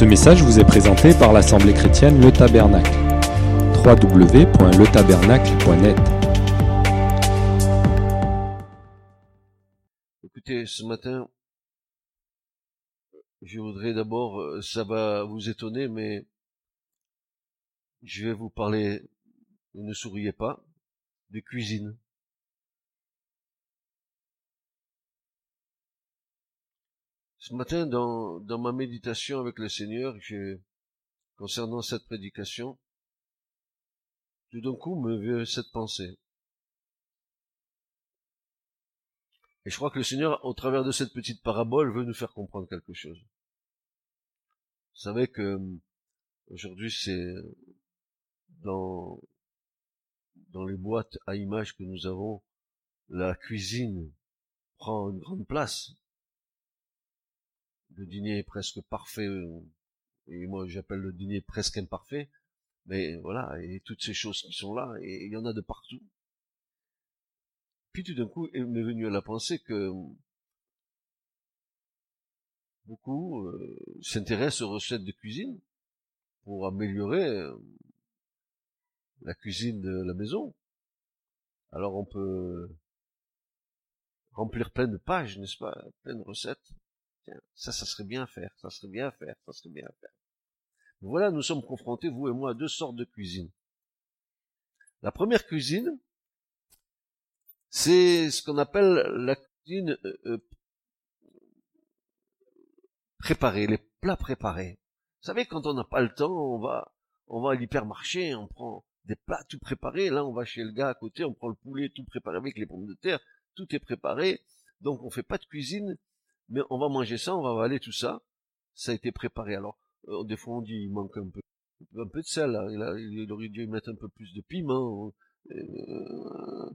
Ce message vous est présenté par l'Assemblée chrétienne Le Tabernacle. www.letabernacle.net Écoutez, ce matin, je voudrais d'abord, euh, ça va vous étonner, mais je vais vous parler, ne souriez pas, de cuisine. Ce matin, dans, dans ma méditation avec le Seigneur, je, concernant cette prédication, tout d'un coup me vient cette pensée. Et je crois que le Seigneur, au travers de cette petite parabole, veut nous faire comprendre quelque chose. Vous savez que aujourd'hui, c'est dans, dans les boîtes à images que nous avons, la cuisine prend une grande place le dîner est presque parfait, euh, et moi j'appelle le dîner presque imparfait, mais voilà, et toutes ces choses qui sont là, et il y en a de partout. Puis tout d'un coup, il m'est venu à la pensée que beaucoup euh, s'intéressent aux recettes de cuisine pour améliorer euh, la cuisine de la maison. Alors on peut remplir plein de pages, n'est-ce pas, plein de recettes ça, ça serait bien à faire, ça serait bien à faire, ça serait bien à faire. Voilà, nous sommes confrontés, vous et moi, à deux sortes de cuisine. La première cuisine, c'est ce qu'on appelle la cuisine euh, euh, préparée, les plats préparés. Vous savez, quand on n'a pas le temps, on va, on va à l'hypermarché, on prend des plats tout préparés. Là, on va chez le gars à côté, on prend le poulet tout préparé avec les pommes de terre, tout est préparé. Donc, on fait pas de cuisine mais on va manger ça, on va avaler tout ça. Ça a été préparé. Alors, euh, des fois on dit il manque un peu, un peu de sel. Là. Il, aurait dû mettre un peu plus de piment. Euh,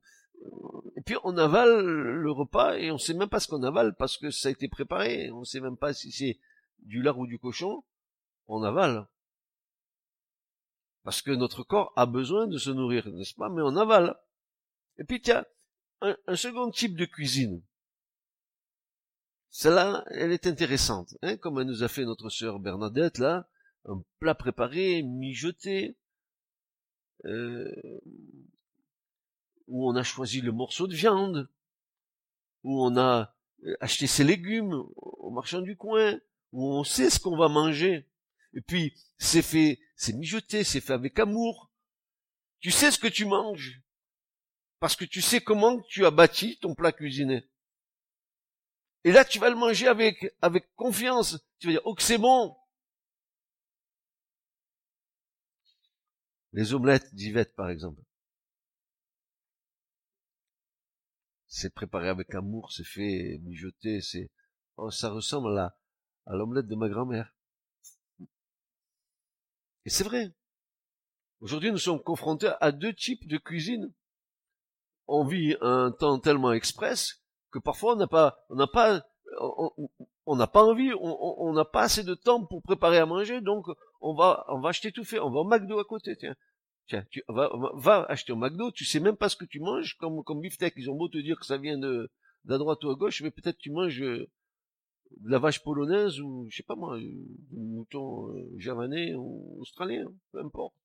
et puis on avale le repas et on sait même pas ce qu'on avale parce que ça a été préparé. On sait même pas si c'est du lard ou du cochon. On avale. Parce que notre corps a besoin de se nourrir, n'est-ce pas? Mais on avale. Et puis tiens, un second type de cuisine. Celle-là, elle est intéressante, hein, comme elle nous a fait notre sœur Bernadette, là, un plat préparé, mijoté, euh, où on a choisi le morceau de viande, où on a euh, acheté ses légumes au marchand du coin, où on sait ce qu'on va manger. Et puis, c'est fait, c'est mijoté, c'est fait avec amour. Tu sais ce que tu manges. Parce que tu sais comment tu as bâti ton plat cuisiné. Et là, tu vas le manger avec, avec confiance. Tu vas dire, oh que c'est bon. Les omelettes d'Yvette, par exemple. C'est préparé avec amour, c'est fait mijoter, c'est, oh, ça ressemble à à l'omelette de ma grand-mère. Et c'est vrai. Aujourd'hui, nous sommes confrontés à deux types de cuisine. On vit un temps tellement express que parfois on n'a pas, on n'a pas, on n'a pas envie, on n'a pas assez de temps pour préparer à manger, donc on va, on va acheter tout fait, on va au McDo à côté, tiens. Tiens, tu va acheter au McDo, tu sais même pas ce que tu manges, comme, comme beefsteak, ils ont beau te dire que ça vient de, la droite ou à gauche, mais peut-être tu manges euh, de la vache polonaise ou, je sais pas moi, du mouton euh, javanais ou australien, peu importe.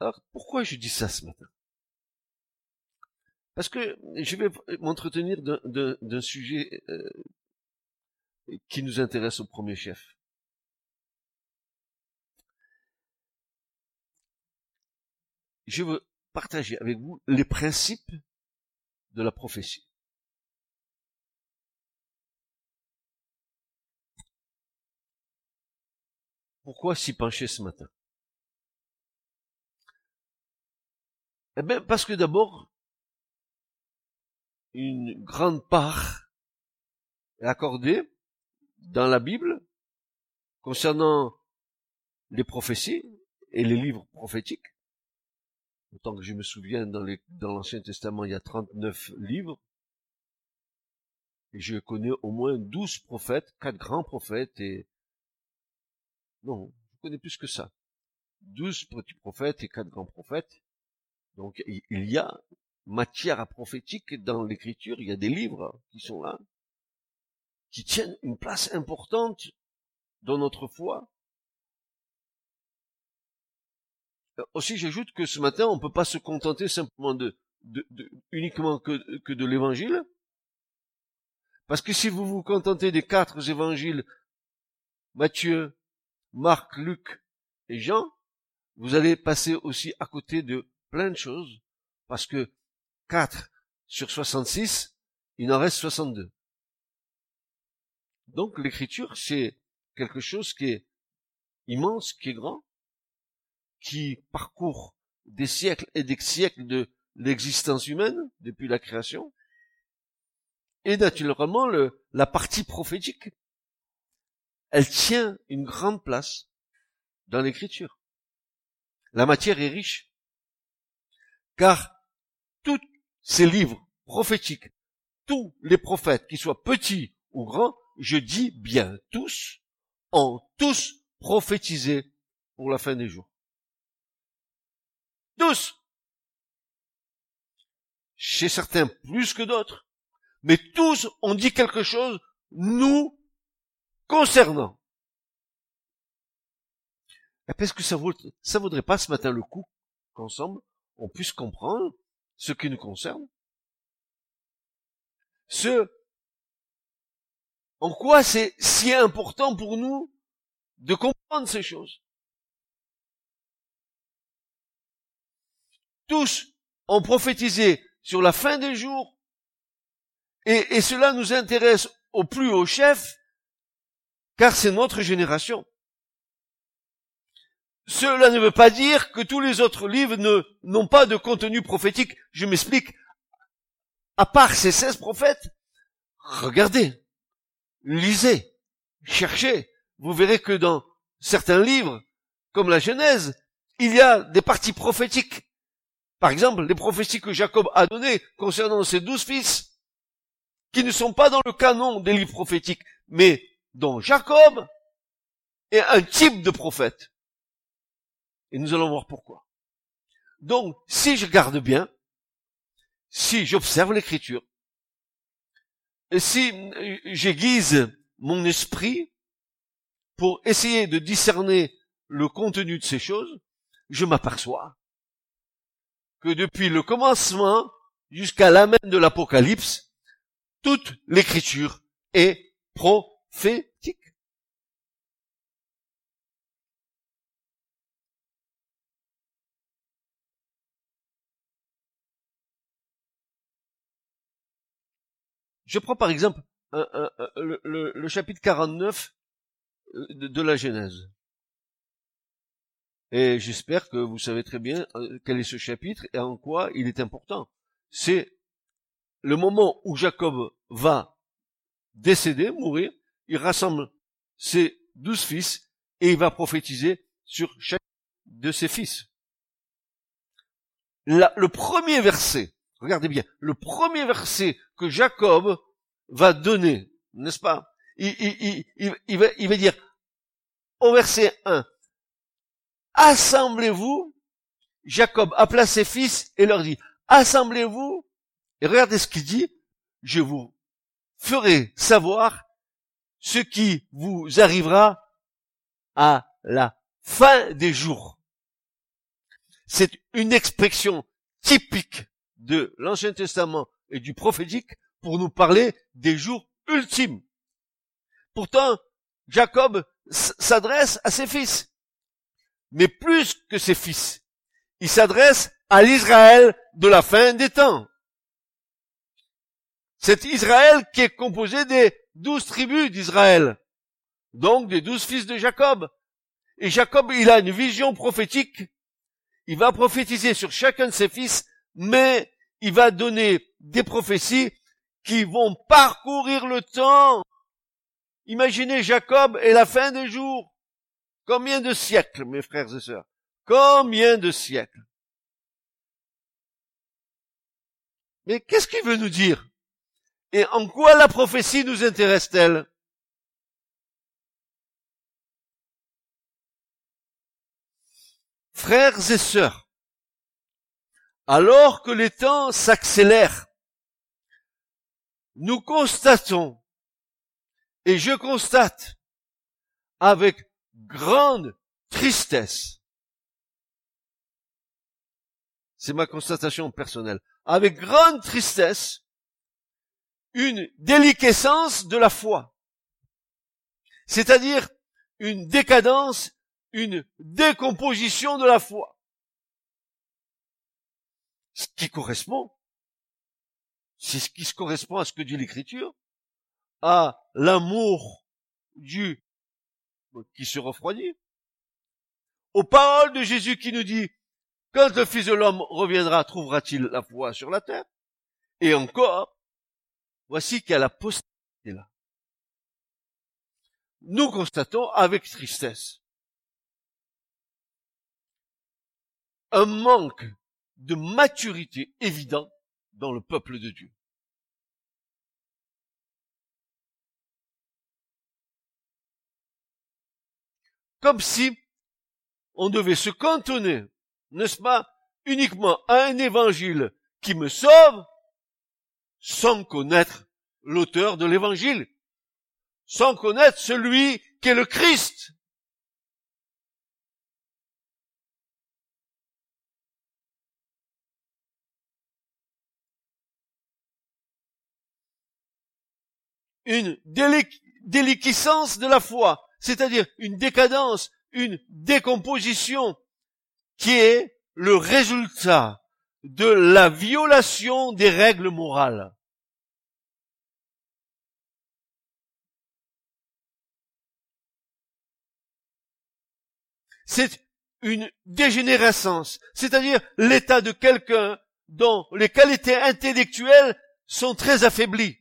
Alors, pourquoi je dis ça ce matin? Parce que je vais m'entretenir d'un sujet euh, qui nous intéresse au premier chef. Je veux partager avec vous les principes de la prophétie. Pourquoi s'y pencher ce matin? Eh bien, parce que d'abord, une grande part est accordée dans la Bible concernant les prophéties et les livres prophétiques. Autant que je me souviens, dans l'Ancien Testament, il y a 39 livres. Et je connais au moins 12 prophètes, quatre grands prophètes et... Non, je connais plus que ça. 12 petits prophètes et quatre grands prophètes. Donc il y a matière à prophétique dans l'écriture, il y a des livres qui sont là. qui tiennent une place importante dans notre foi. Euh, aussi, j'ajoute que ce matin, on ne peut pas se contenter simplement de, uniquement que, que de l'évangile. Parce que si vous vous contentez des quatre évangiles, Matthieu, Marc, Luc et Jean, vous allez passer aussi à côté de plein de choses, parce que 4 sur 66, il en reste 62. Donc l'écriture, c'est quelque chose qui est immense, qui est grand, qui parcourt des siècles et des siècles de l'existence humaine depuis la création, et naturellement le, la partie prophétique, elle tient une grande place dans l'écriture. La matière est riche, car tous ces livres prophétiques, tous les prophètes, qu'ils soient petits ou grands, je dis bien tous, ont tous prophétisé pour la fin des jours. Tous. Chez certains plus que d'autres. Mais tous ont dit quelque chose nous concernant. Est-ce que ça vaut, ça vaudrait pas ce matin le coup qu'ensemble on puisse comprendre ce qui nous concerne? Ce en quoi c'est si important pour nous de comprendre ces choses. Tous ont prophétisé sur la fin des jours et, cela nous intéresse au plus haut chef car c'est notre génération. Cela ne veut pas dire que tous les autres livres n'ont pas de contenu prophétique. Je m'explique. À part ces 16 prophètes, regardez, lisez, cherchez, vous verrez que dans certains livres, comme la Genèse, il y a des parties prophétiques. Par exemple, les prophéties que Jacob a données concernant ses douze fils, qui ne sont pas dans le canon des livres prophétiques, mais dont Jacob est un type de prophète. Et nous allons voir pourquoi. Donc, si je garde bien, si j'observe l'écriture, et si j'aiguise mon esprit pour essayer de discerner le contenu de ces choses, je m'aperçois que depuis le commencement jusqu'à l'amène de l'Apocalypse, toute l'écriture est prophétique. Je prends par exemple le, chapitre 49 euh, de, la Genèse. Et j'espère que vous savez très bien euh, quel est ce chapitre et en quoi il est important. C'est le moment où Jacob va décéder, mourir, il rassemble ses douze fils et il va prophétiser sur chaque de ses fils. le premier verset Regardez bien, le premier verset que Jacob va donner, n'est-ce pas? Il, il, va, il va dire au verset 1, Assemblez-vous, Jacob appela ses fils et leur dit, Assemblez-vous, et regardez ce qu'il dit, je vous ferai savoir ce qui vous arrivera à la fin des jours. C'est une expression typique de l'Ancien Testament et du prophétique pour nous parler des jours ultimes. Pourtant, Jacob s'adresse à ses fils. Mais plus que ses fils, il s'adresse à l'Israël de la fin des temps. C'est Israël qui est composé des douze tribus d'Israël, donc des douze fils de Jacob. Et Jacob, il a une vision prophétique. Il va prophétiser sur chacun de ses fils mais il va donner des prophéties qui vont parcourir le temps. Imaginez Jacob et la fin des jours. Combien de siècles, mes frères et sœurs? Combien de siècles? Mais qu'est-ce qu'il veut nous dire? Et en quoi la prophétie nous intéresse-t-elle? Frères et sœurs, alors que les temps s'accélèrent, nous constatons Et je constate avec grande tristesse, c'est ma constatation personnelle, avec grande tristesse, une déliquescence de la foi. C'est-à-dire une décadence, une décomposition de la foi. Ce qui correspond, c'est ce qui se correspond à ce que dit l'écriture, à l'amour du qui se refroidit, aux paroles de Jésus qui nous dit, quand le Fils de l'homme reviendra, trouvera-t-il la foi sur la terre? Et encore, voici a la postérité là. Nous constatons avec tristesse un manque de maturité évident dans le peuple de Dieu. Comme si on devait se cantonner, n'est-ce pas, uniquement à un évangile qui me sauve, sans connaître l'auteur de l'évangile, sans connaître celui qui est le Christ. Une déliquescence de la foi, c'est-à-dire une décadence, une décomposition qui est le résultat de la violation des règles morales. C'est une dégénérescence, c'est-à-dire l'état de quelqu'un dont les qualités intellectuelles sont très affaiblies.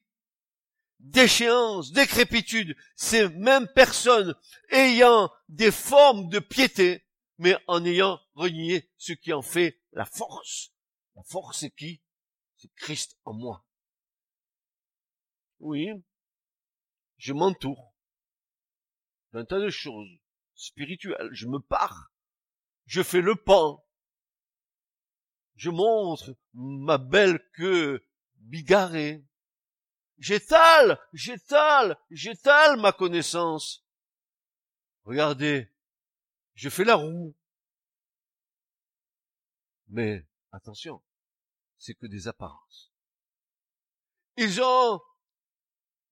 Déchéance, décrépitude, ces mêmes personnes ayant des formes de piété, mais en ayant renié ce qui en fait la force. La force, c'est qui? C'est Christ en moi. Oui, je m'entoure d'un tas de choses spirituelles. Je me pars. Je fais le pan. Je montre ma belle queue bigarrée. J'étale, j'étale, j'étale ma connaissance. Regardez, je fais la roue. Mais attention, c'est que des apparences. Ils ont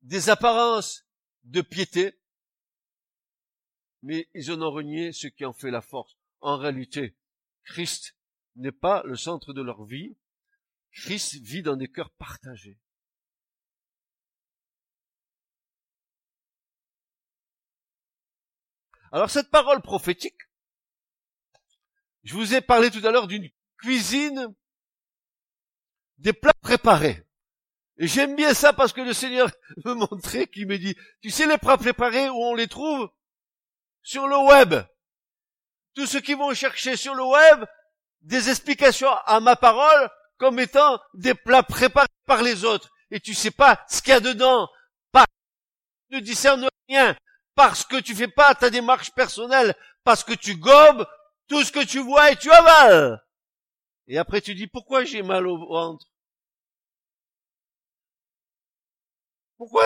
des apparences de piété, mais ils en ont renié ce qui en fait la force. En réalité, Christ n'est pas le centre de leur vie. Christ vit dans des cœurs partagés. Alors cette parole prophétique, je vous ai parlé tout à l'heure d'une cuisine des plats préparés. Et j'aime bien ça parce que le Seigneur me montrait qu'il me dit, tu sais les plats préparés où on les trouve? Sur le web. Tous ceux qui vont chercher sur le web des explications à ma parole comme étant des plats préparés par les autres. Et tu sais pas ce qu'il y a dedans. Pas, ne discerne rien. Parce que tu fais pas ta démarche personnelle. Parce que tu gobes tout ce que tu vois et tu avales. Et après tu dis, pourquoi j'ai mal au ventre? Pourquoi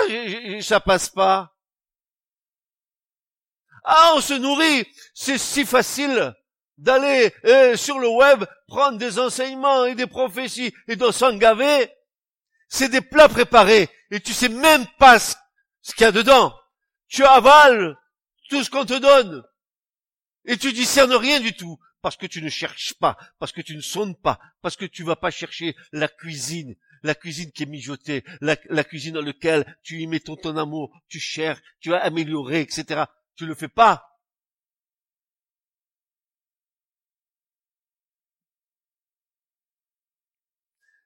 ça passe pas? Ah, on se nourrit. C'est si facile d'aller euh, sur le web prendre des enseignements et des prophéties et de s'en gaver. C'est des plats préparés et tu sais même pas ce qu'il y a dedans. Tu avales tout ce qu'on te donne. Et tu discernes rien du tout, parce que tu ne cherches pas, parce que tu ne sonnes pas, parce que tu vas pas chercher la cuisine, la cuisine qui est mijotée, la, cuisine dans laquelle tu y mets ton, ton amour, tu cherches, tu vas améliorer, etc. Tu le fais pas.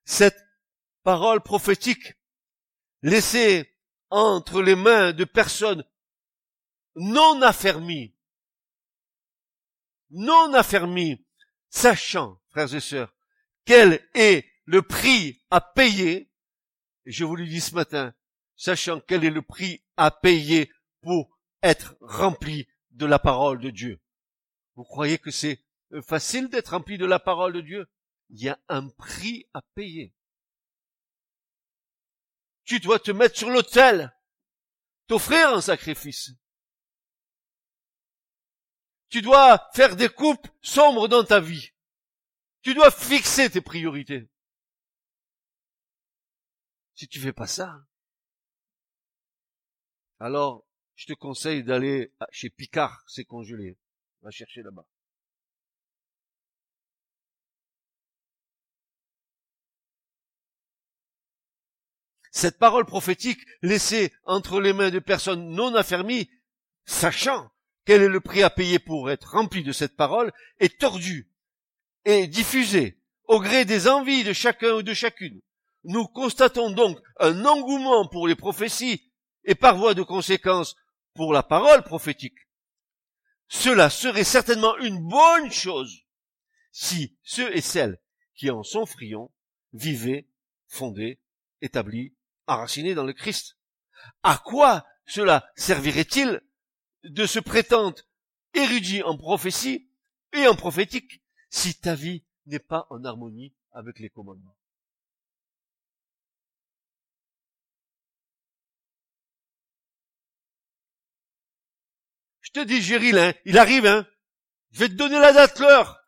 Cette parole prophétique laissée entre les mains de personnes non affermies, non affermi, sachant, frères et sœurs, quel est le prix à payer, et je vous le dis ce matin, sachant quel est le prix à payer pour être rempli de la parole de Dieu. Vous croyez que c'est facile d'être rempli de la parole de Dieu? Il y a un prix à payer. Tu dois te mettre sur l'autel t'offrir un sacrifice. Tu dois faire des coupes sombres dans ta vie. Tu dois fixer tes priorités. Si tu fais pas ça, alors je te conseille d'aller chez Picard, c'est congelé. Va chercher là-bas. Cette parole prophétique laissée entre les mains de personnes non affermies, sachant quel est le prix à payer pour être rempli de cette parole, est tordue et diffusée au gré des envies de chacun ou de chacune. Nous constatons donc un engouement pour les prophéties et par voie de conséquence pour la parole prophétique. Cela serait certainement une bonne chose si ceux et celles qui en sont friands vivaient, fondés, établis, enracinés dans le Christ. À quoi cela servirait-il de se prétendre érudit en prophétie et en prophétique si ta vie n'est pas en harmonie avec les commandements. Je te dis, Géril, hein, il arrive, hein. Je vais te donner la date, l'heure.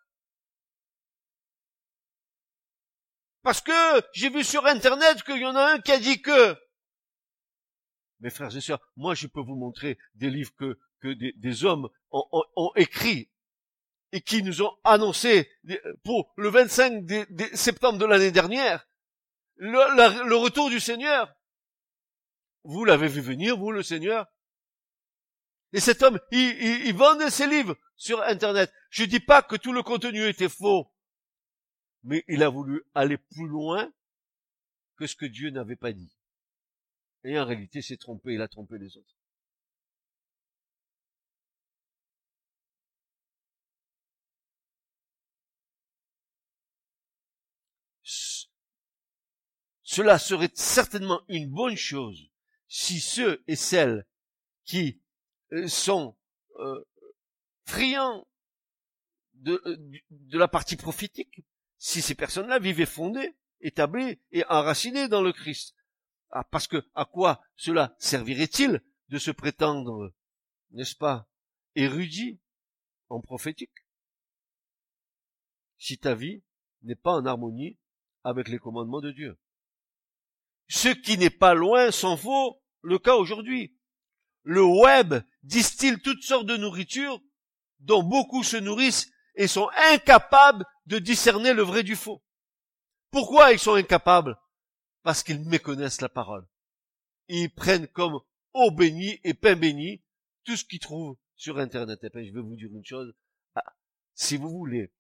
Parce que j'ai vu sur Internet qu'il y en a un qui a dit que. Mes frères et sœurs, moi je peux vous montrer des livres que, des, hommes ont, écrits et qui nous ont annoncé pour le 25 septembre de l'année dernière le, retour du Seigneur. Vous l'avez vu venir, vous, le Seigneur Et cet homme, il, il, il vendait ses livres sur Internet. Je dis pas que tout le contenu était faux, mais il a voulu aller plus loin que ce que Dieu n'avait pas dit. Et en réalité, s'est trompé, il a trompé les autres. Cela serait certainement une bonne chose si ceux et celles qui euh, sont euh, friands de, euh, de la partie prophétique, si ces personnes-là vivaient fondées, établies et enracinées dans le Christ. Ah, parce que à quoi cela servirait-il de se prétendre, n'est-ce pas, érudit en prophétique, si ta vie n'est pas en harmonie avec les commandements de Dieu? Ce qui n'est pas loin s'en vaut le cas aujourd'hui. Le web distille toutes sortes de nourritures dont beaucoup se nourrissent et sont incapables de discerner le vrai du faux. Pourquoi ils sont incapables? Parce qu'ils méconnaissent la parole. Ils prennent comme eau bénie et pain béni tout ce qu'ils trouvent sur Internet. Et puis, je vais vous dire une chose. Ah, si vous voulez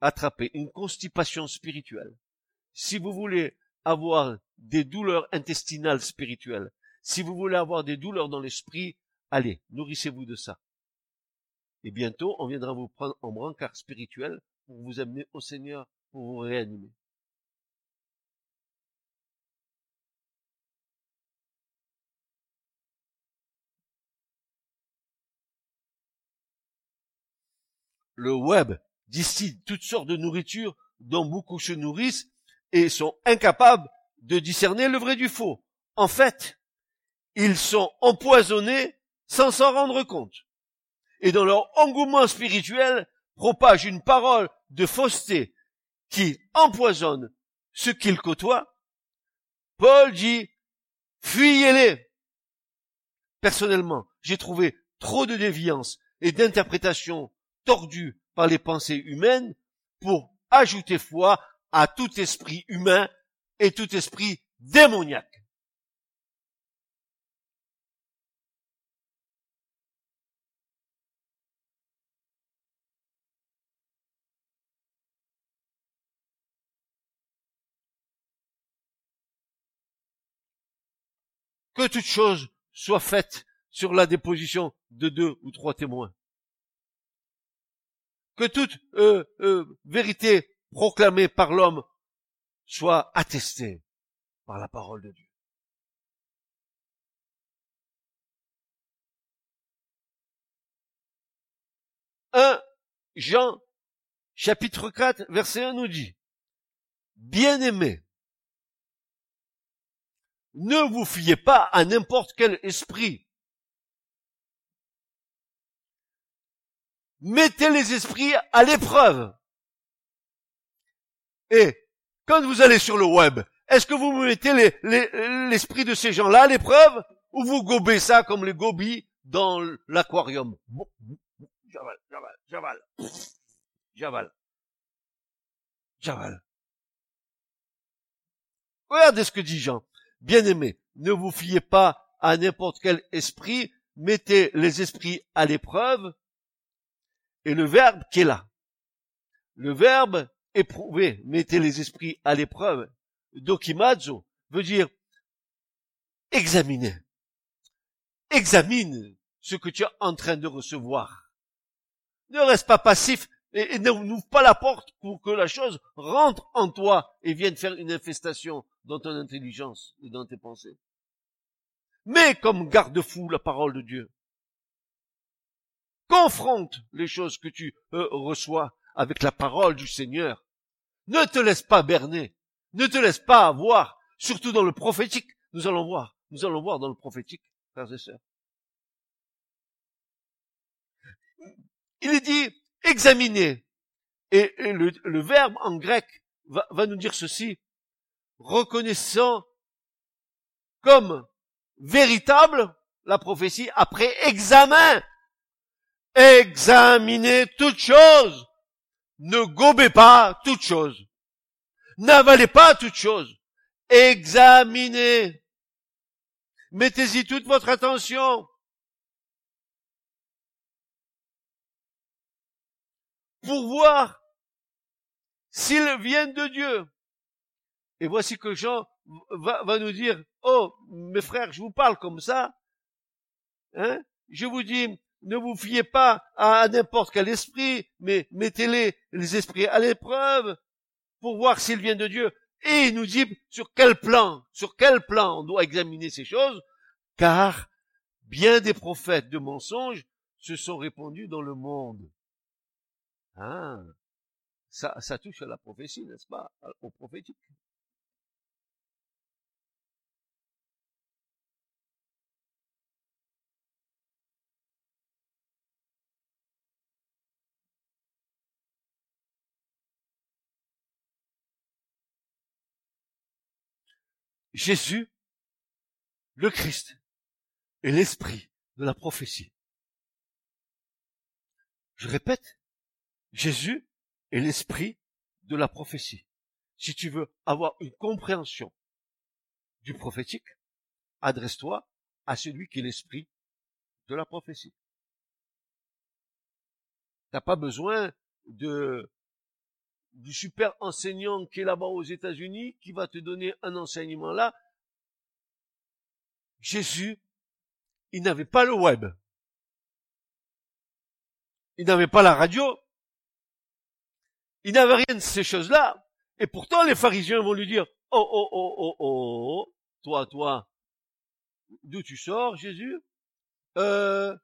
attraper une constipation spirituelle, si vous voulez avoir des douleurs intestinales spirituelles, si vous voulez avoir des douleurs dans l'esprit, allez, nourrissez-vous de ça. Et bientôt, on viendra vous prendre en brancard spirituel pour vous amener au Seigneur, pour vous réanimer. Le web distille toutes sortes de nourritures dont beaucoup se nourrissent et sont incapables de discerner le vrai du faux. En fait, ils sont empoisonnés sans s'en rendre compte. Et dans leur engouement spirituel, propagent une parole de fausseté qui empoisonne ce qu'ils côtoient. Paul dit, fuyez-les. Personnellement, j'ai trouvé trop de déviance et d'interprétations tordues par les pensées humaines pour ajouter foi à tout esprit humain et tout esprit démoniaque. Que toute chose soit faite sur la déposition de deux ou trois témoins. Que toute euh, euh, vérité proclamé par l'homme soit attesté par la parole de Dieu. Un Jean chapitre 4 verset 1 nous dit, Bien-aimés, ne vous fiez pas à n'importe quel esprit, mettez les esprits à l'épreuve. Et quand vous allez sur le web, est-ce que vous mettez l'esprit de ces gens-là à l'épreuve ou vous gobez ça comme les gobies dans l'aquarium? J'avale, j'avale, j'avale, j'avale, j'avale. Regardez ce que dit Jean. Bien-aimé, ne vous fiez pas à n'importe quel esprit, mettez les esprits à l'épreuve, et le verbe qui est là. Le verbe éprouver, mettez les esprits à l'épreuve, dokimazo, veut dire examiner. Examine ce que tu es en train de recevoir. Ne reste pas passif et, n'ouvre pas la porte pour que la chose rentre en toi et vienne faire une infestation dans ton intelligence et dans tes pensées. Mais comme garde-fou la parole de Dieu. Confronte les choses que tu euh, reçois avec la parole du Seigneur. Ne te laisse pas berner. Ne te laisse pas avoir, surtout dans le prophétique. Nous allons voir. Nous allons voir dans le prophétique, frères et sœurs. Il est dit examiner. Et, le, verbe en grec va, va nous dire ceci. Reconnaissant comme véritable la prophétie après examen. Examinez toute chose. Ne gobez pas toute chose. N'avalez pas toute chose. Examinez. Mettez-y toute votre attention. Pour voir s'ils viennent de Dieu. Et voici que Jean va, va, nous dire, oh, mes frères, je vous parle comme ça. Hein? Je vous dis, ne vous fiez pas à n'importe quel esprit, mais mettez-les, les esprits à l'épreuve pour voir s'ils viennent de Dieu. Et nous dit sur quel plan, sur quel plan on doit examiner ces choses, car bien des prophètes de mensonges se sont répandus dans le monde. Ah, ça, ça touche à la prophétie, n'est-ce pas, au prophétique. Jésus, le Christ, est l'esprit de la prophétie. Je répète, Jésus est l'esprit de la prophétie. Si tu veux avoir une compréhension du prophétique, adresse-toi à celui qui est l'esprit de la prophétie. T'as pas besoin de du super enseignant qui est là-bas aux États-Unis, qui va te donner un enseignement là. Jésus, il n'avait pas le web. Il n'avait pas la radio. Il n'avait rien de ces choses-là. Et pourtant, les pharisiens vont lui dire, oh, oh, oh, oh, oh, oh toi, toi, d'où tu sors, Jésus? Euh,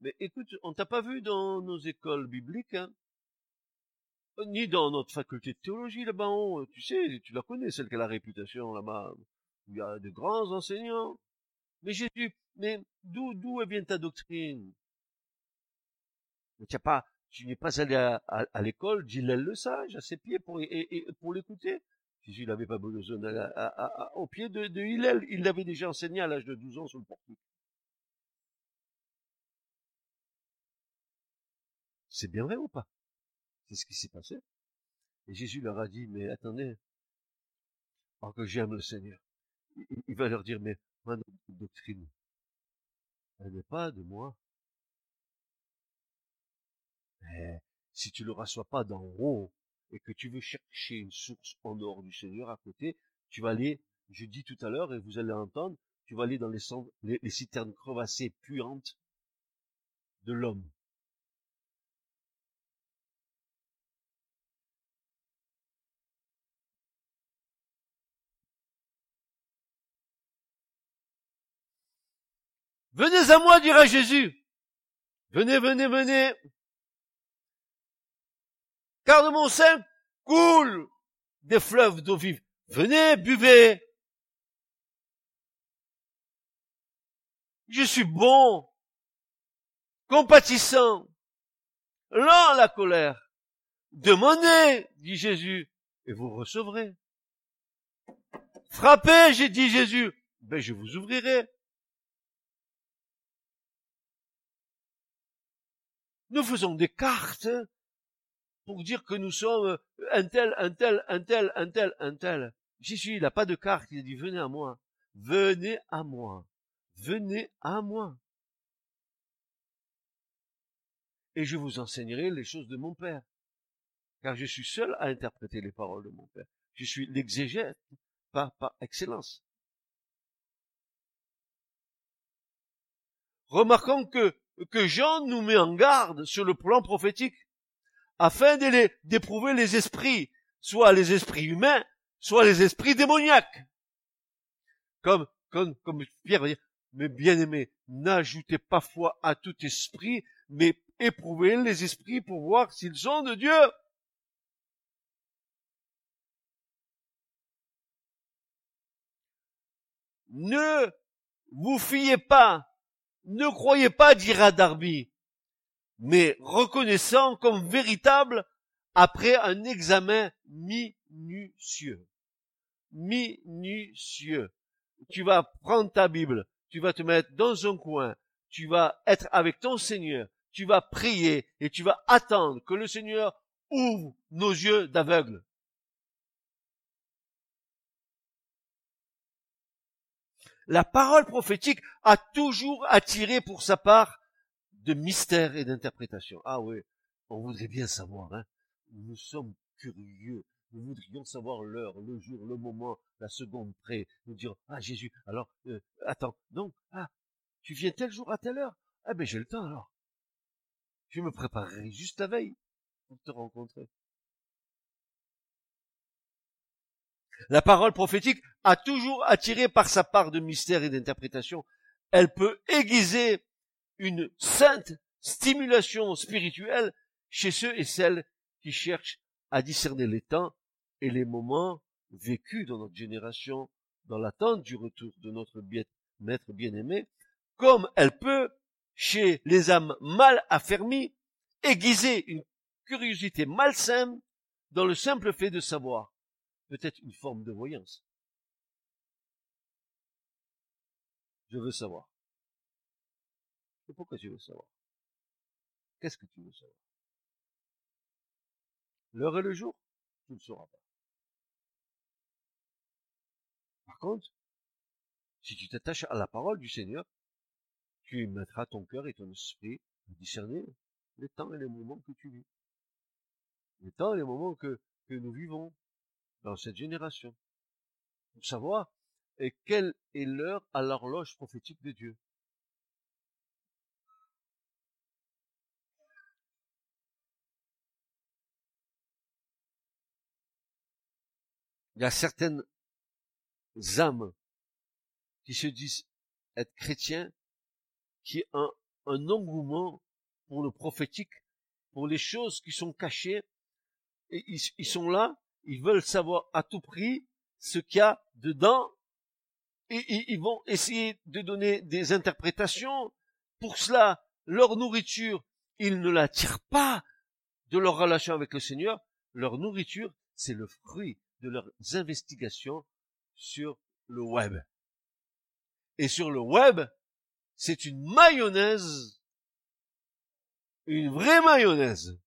mais écoute, on t'a pas vu dans nos écoles bibliques, hein ni dans notre faculté de théologie là-bas Tu sais, tu la connais, celle qui a la réputation là-bas. Il y a de grands enseignants. Mais Jésus, mais d'où, d'où vient ta doctrine? Mais tu pas, tu n'es pas allé à, à, l'école d'Hillel le sage, à ses pieds pour, et, pour l'écouter? Jésus n'avait pas besoin d'aller au pied de, de Hillel. Il l'avait déjà enseigné à l'âge de 12 ans sur le portique. C'est bien vrai ou pas? C'est ce qui s'est passé. Et Jésus leur a dit, mais attendez, alors que j'aime le Seigneur, il, va leur dire, mais ma doctrine, elle n'est pas de moi. Mais si tu ne le reçois pas d'en haut et que tu veux chercher une source en dehors du Seigneur à côté, tu vas aller, je dis tout à l'heure et vous allez entendre, tu vas aller dans les, les, les citernes crevassées puantes de l'homme. Venez à moi, dira Jésus. Venez, venez, venez. Car de mon sein coule des fleuves d'eau vive. Venez, buvez. Je suis bon, compatissant, lent la colère. Demandez, dit Jésus, et vous recevrez. Frappez, j'ai dit Jésus, ben je vous ouvrirai. Nous faisons des cartes pour dire que nous sommes un tel, un tel, un tel, un tel, un tel. Jésus, il n'a pas de carte, il a dit venez à moi, venez à moi, venez à moi. Et je vous enseignerai les choses de mon Père. Car je suis seul à interpréter les paroles de mon Père. Je suis l'exégète par, par excellence. Remarquons que, que Jean nous met en garde sur le plan prophétique afin d'éprouver les esprits, soit les esprits humains, soit les esprits démoniaques. Comme, comme, comme Pierre va mais bien aimé, n'ajoutez pas foi à tout esprit, mais éprouvez les esprits pour voir s'ils sont de Dieu. Ne vous fiez pas, ne croyez pas, dira Darby, mais reconnaissant comme véritable après un examen minutieux. Minutieux. Tu vas prendre ta Bible, tu vas te mettre dans un coin, tu vas être avec ton Seigneur, tu vas prier et tu vas attendre que le Seigneur ouvre nos yeux d'aveugle. La parole prophétique a toujours attiré pour sa part de mystère et d'interprétation. Ah oui, on voudrait bien savoir, hein. Nous sommes curieux. Nous voudrions savoir l'heure, le jour, le moment, la seconde près. Nous dire, ah Jésus, alors, euh, attends, donc, ah, tu viens tel jour à telle heure? Ah ben j'ai le temps alors. Je me préparerai juste la veille pour te rencontrer. La parole prophétique a toujours attiré par sa part de mystère et d'interprétation. Elle peut aiguiser une sainte stimulation spirituelle chez ceux et celles qui cherchent à discerner les temps et les moments vécus dans notre génération dans l'attente du retour de notre maître bien-aimé, comme elle peut, chez les âmes mal affermies, aiguiser une curiosité malsaine dans le simple fait de savoir, peut-être une forme de voyance. Je veux savoir pourquoi tu veux savoir? Qu'est-ce que tu veux savoir? L'heure et le jour? Tu ne sauras pas. Par contre, si tu t'attaches à la parole du Seigneur, tu mettras ton cœur et ton esprit à discerner les temps et les moments que tu vis. Les temps et les moments que nous vivons dans cette génération. Pour savoir et quelle est l'heure à l'horloge prophétique de Dieu. Il y a certaines âmes qui se disent être chrétiens, qui ont un, engouement pour le prophétique, pour les choses qui sont cachées, et ils, sont là, ils veulent savoir à tout prix ce qu'il y a dedans, et, ils vont essayer de donner des interprétations. Pour cela, leur nourriture, ils ne la tirent pas de leur relation avec le Seigneur. Leur nourriture, c'est le fruit de leurs investigations sur le web. Et sur le web, c'est une mayonnaise, une vraie mayonnaise.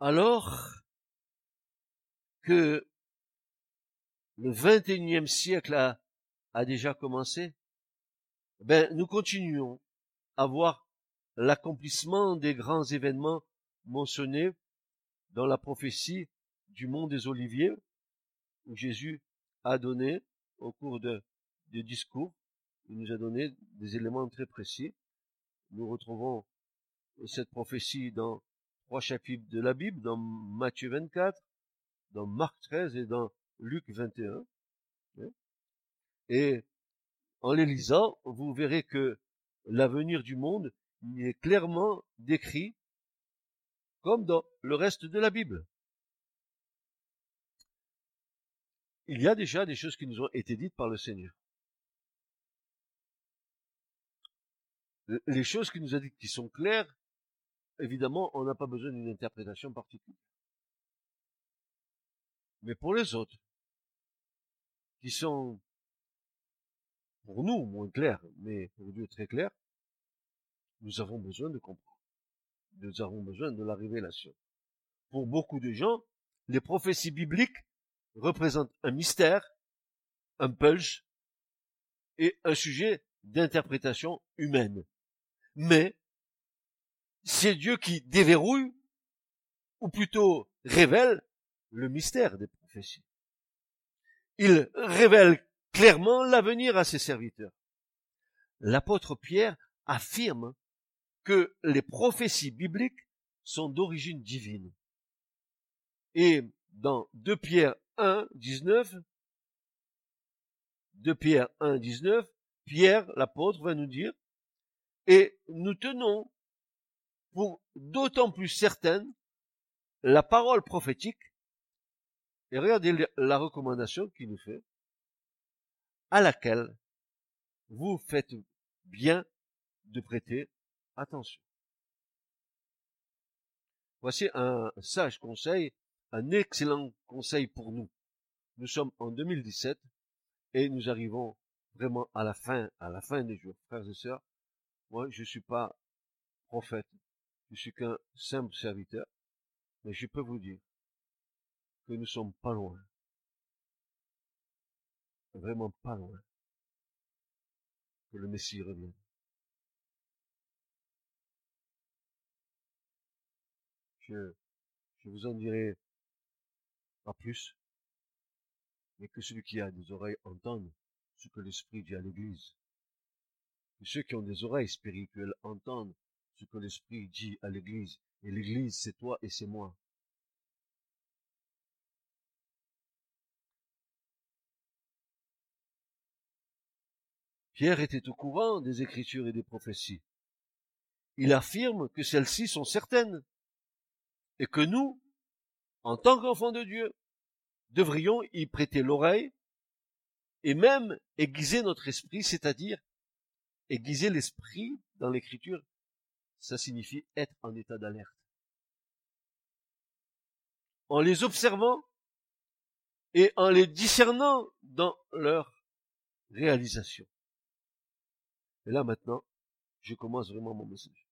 Alors que le 21e siècle a, déjà commencé, ben, nous continuons à voir l'accomplissement des grands événements mentionnés dans la prophétie du mont des Oliviers, où Jésus a donné, au cours de discours, il nous a donné des éléments très précis. Nous retrouvons cette prophétie dans trois chapitres de la Bible, dans Matthieu 24, dans Marc 13 et dans Luc 21. Hein. Et en les lisant, vous verrez que l'avenir du monde est clairement décrit comme dans le reste de la Bible. il y a déjà des choses qui nous ont été dites par le Seigneur. Les choses qui nous a dites qui sont claires, évidemment, on n'a pas besoin d'une interprétation particulière. Mais pour les autres, qui sont, pour nous, moins clairs, mais pour Dieu très clairs, nous avons besoin de comprendre. Nous avons besoin de la révélation. Pour beaucoup de gens, les prophéties bibliques représentent un mystère, un pulse et un sujet d'interprétation humaine. Mais c'est Dieu qui déverrouille, ou plutôt révèle, le mystère des prophéties. Il révèle clairement l'avenir à ses serviteurs. L'apôtre Pierre affirme que les prophéties bibliques sont d'origine divine. Et dans 2 Pierre 1, 19, 2 Pierre 1, 19, Pierre, l'apôtre, va nous dire, et nous tenons pour d'autant plus certaine la parole prophétique, et regardez la recommandation qu'il nous fait, à laquelle vous faites bien de prêter attention. Voici un sage conseil, un excellent conseil pour nous. Nous sommes en 2017 et nous arrivons vraiment à la fin, à la fin des jours. Frères et sœurs, moi, je suis pas prophète. Je suis qu'un simple serviteur. Mais je peux vous dire que nous sommes pas loin. Vraiment pas loin. Que le Messie revienne. Je, je vous en dirai pas plus, mais que celui qui a des oreilles entende ce que l'Esprit dit à l'Église. Que ceux qui ont des oreilles spirituelles entendent ce que l'Esprit dit à l'Église. Et l'Église, c'est toi et c'est moi. Pierre était au courant des Écritures et des prophéties. Il affirme que celles-ci sont certaines et que nous, en tant qu'enfants de Dieu, devrions y prêter l'oreille et même aiguiser notre esprit, c'est-à-dire aiguiser l'esprit dans l'écriture, ça signifie être en état d'alerte. En les observant et en les discernant dans leur réalisation. Et là maintenant, je commence vraiment mon message.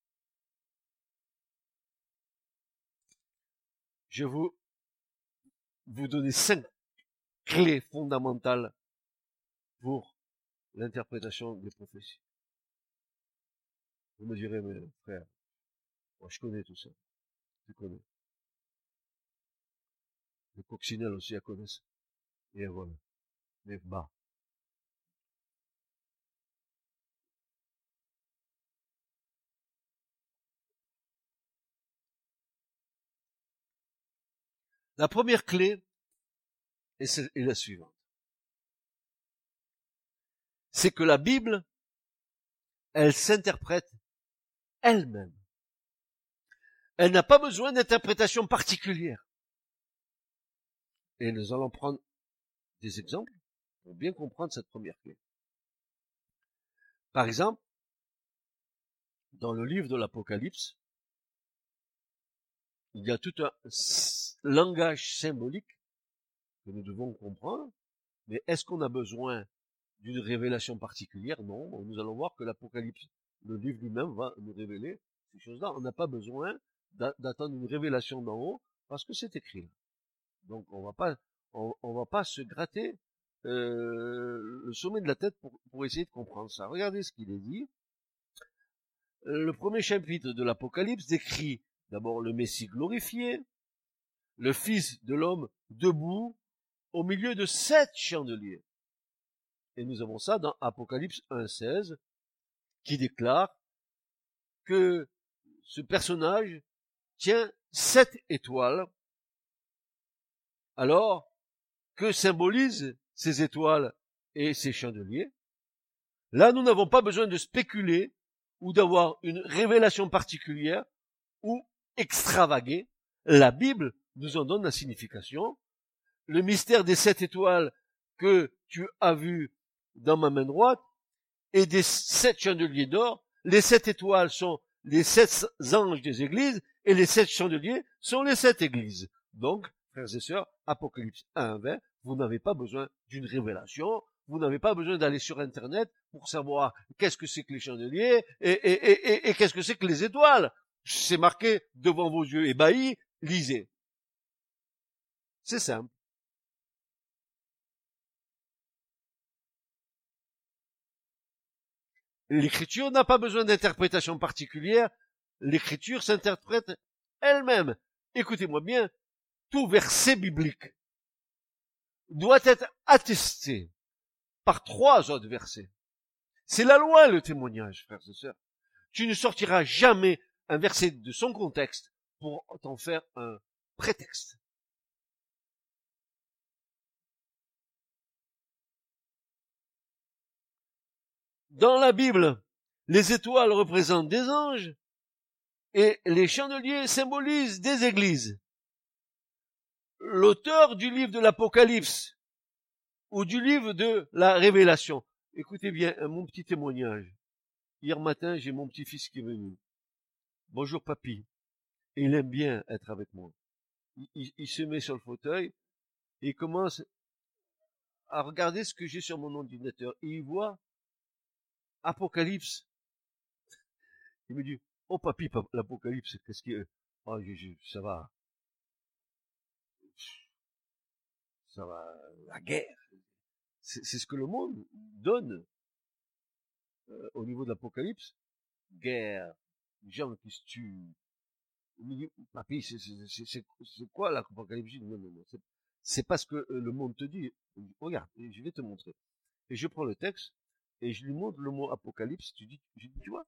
Je vous vous donner cinq clés fondamentales pour l'interprétation des prophéties. Vous me direz, mais frère, moi je connais tout ça. Je connais. Les coccinelles aussi, elles connaissent. Et voilà. Bas. La première clé est la suivante. C'est que la Bible, elle s'interprète elle-même. Elle n'a pas besoin d'interprétation particulière. Et nous allons prendre des exemples pour bien comprendre cette première clé. Par exemple, dans le livre de l'Apocalypse, il y a tout un langage symbolique que nous devons comprendre, mais est-ce qu'on a besoin d'une révélation particulière? Non, nous allons voir que l'Apocalypse, le livre lui-même, va nous révéler ces choses-là. On n'a pas besoin d'attendre une révélation d'en haut, parce que c'est écrit là. Donc on va pas, on, va pas se gratter euh, le sommet de la tête pour, pour essayer de comprendre ça. Regardez ce qu'il est dit. Le premier chapitre de l'Apocalypse décrit D'abord le Messie glorifié, le Fils de l'homme debout au milieu de sept chandeliers. Et nous avons ça dans Apocalypse 1.16 qui déclare que ce personnage tient sept étoiles. Alors, que symbolisent ces étoiles et ces chandeliers? Là, nous n'avons pas besoin de spéculer ou d'avoir une révélation particulière ou extravaguer, la Bible nous en donne la signification. Le mystère des sept étoiles que tu as vu dans ma main droite et des sept chandeliers d'or. Les sept étoiles sont les sept anges des églises et les sept chandeliers sont les sept églises. Donc, frères et sœurs, Apocalypse 1, 20, vous n'avez pas besoin d'une révélation, vous n'avez pas besoin d'aller sur Internet pour savoir qu'est-ce que c'est que les chandeliers et, et, qu'est-ce que c'est que les étoiles. C'est marqué devant vos yeux ébahis, lisez. C'est simple. L'écriture n'a pas besoin d'interprétation particulière. L'écriture s'interprète elle-même. Écoutez-moi bien, tout verset biblique doit être attesté par trois autres versets. C'est la loi, le témoignage, frères et sœurs. Tu ne sortiras jamais un verset de son contexte pour t'en faire un prétexte. Dans la Bible, les étoiles représentent des anges et les chandeliers symbolisent des églises. L'auteur du livre de l'Apocalypse ou du livre de la Révélation, écoutez bien mon petit témoignage. Hier matin, j'ai mon petit-fils qui est venu. Bonjour papy. Il aime bien être avec moi. Il, se met sur le fauteuil et il commence à regarder ce que j'ai sur mon ordinateur. Il voit Apocalypse. Il me dit, oh papy, l'Apocalypse, qu'est-ce qui est Oh, ça va. Ça va, la guerre. C'est ce que le monde donne euh, au niveau de l'Apocalypse. Guerre, gens qui se tuent. Papy, c'est quoi l'Apocalypse? Non, non, non. C'est pas ce que euh, le monde te dit. Regarde, je vais te montrer. Et je prends le texte, et je lui montre le mot apocalypse, tu dis, tu vois,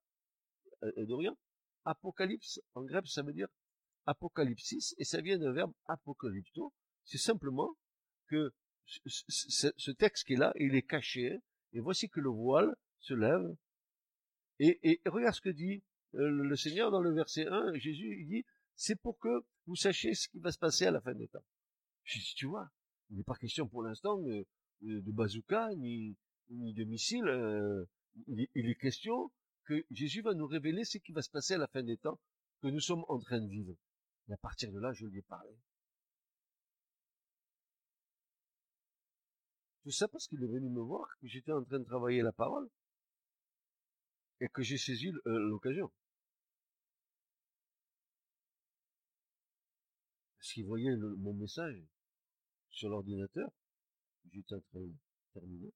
euh, de rien. Apocalypse, en grec, ça veut dire apocalypsis, et ça vient d'un verbe apocalypto. C'est simplement que ce, texte qui est là, il est caché, et voici que le voile se lève, et, et regarde ce que dit euh, le Seigneur dans le verset 1, Jésus, il dit, c'est pour que vous sachiez ce qui va se passer à la fin des temps. Je dis, tu vois, il n'est pas question pour l'instant de bazooka, ni, ni de missiles, euh, il, est question que Jésus va nous révéler ce qui va se passer à la fin des temps, que nous sommes en train de vivre. Et à partir de là, je lui ai parlé. Tout ça parce qu'il est venu me voir, que j'étais en train de travailler la parole, et que j'ai saisi euh, l'occasion. Parce qu'il voyait mon message sur l'ordinateur, j'étais en train de terminer.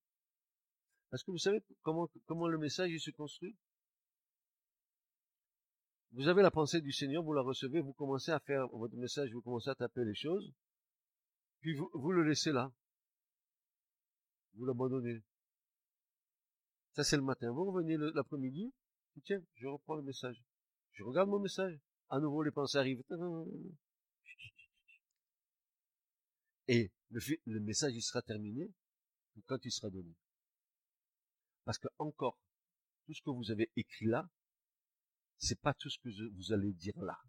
Est-ce que vous savez comment, comment le message se construit? Vous avez la pensée du Seigneur, vous la recevez, vous commencez à faire votre message, vous commencez à taper les choses, puis vous, vous le laissez là. Vous l'abandonnez. Ça c'est le matin. Vous revenez l'après-midi, tiens, je reprends le message. Je regarde mon message. À nouveau, les pensées arrivent. Et le, le message, il sera terminé quand il sera donné. Parce que encore, tout ce que vous avez écrit là, c'est pas tout ce que vous allez dire là.